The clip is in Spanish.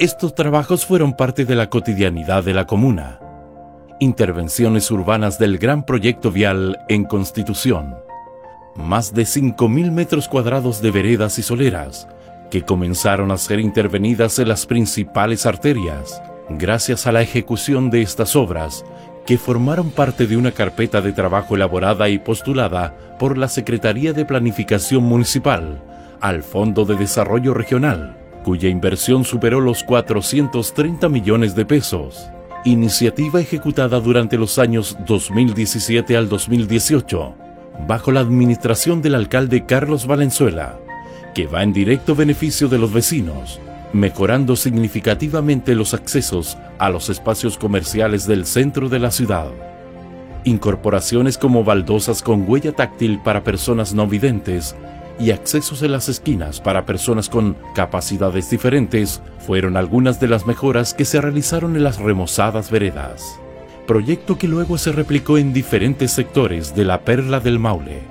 Estos trabajos fueron parte de la cotidianidad de la comuna. Intervenciones urbanas del gran proyecto vial en Constitución. Más de 5.000 metros cuadrados de veredas y soleras que comenzaron a ser intervenidas en las principales arterias. Gracias a la ejecución de estas obras, que formaron parte de una carpeta de trabajo elaborada y postulada por la Secretaría de Planificación Municipal al Fondo de Desarrollo Regional, cuya inversión superó los 430 millones de pesos. Iniciativa ejecutada durante los años 2017 al 2018, bajo la administración del alcalde Carlos Valenzuela, que va en directo beneficio de los vecinos, mejorando significativamente los accesos a los espacios comerciales del centro de la ciudad. Incorporaciones como baldosas con huella táctil para personas no videntes y accesos en las esquinas para personas con capacidades diferentes fueron algunas de las mejoras que se realizaron en las remozadas veredas. Proyecto que luego se replicó en diferentes sectores de la Perla del Maule.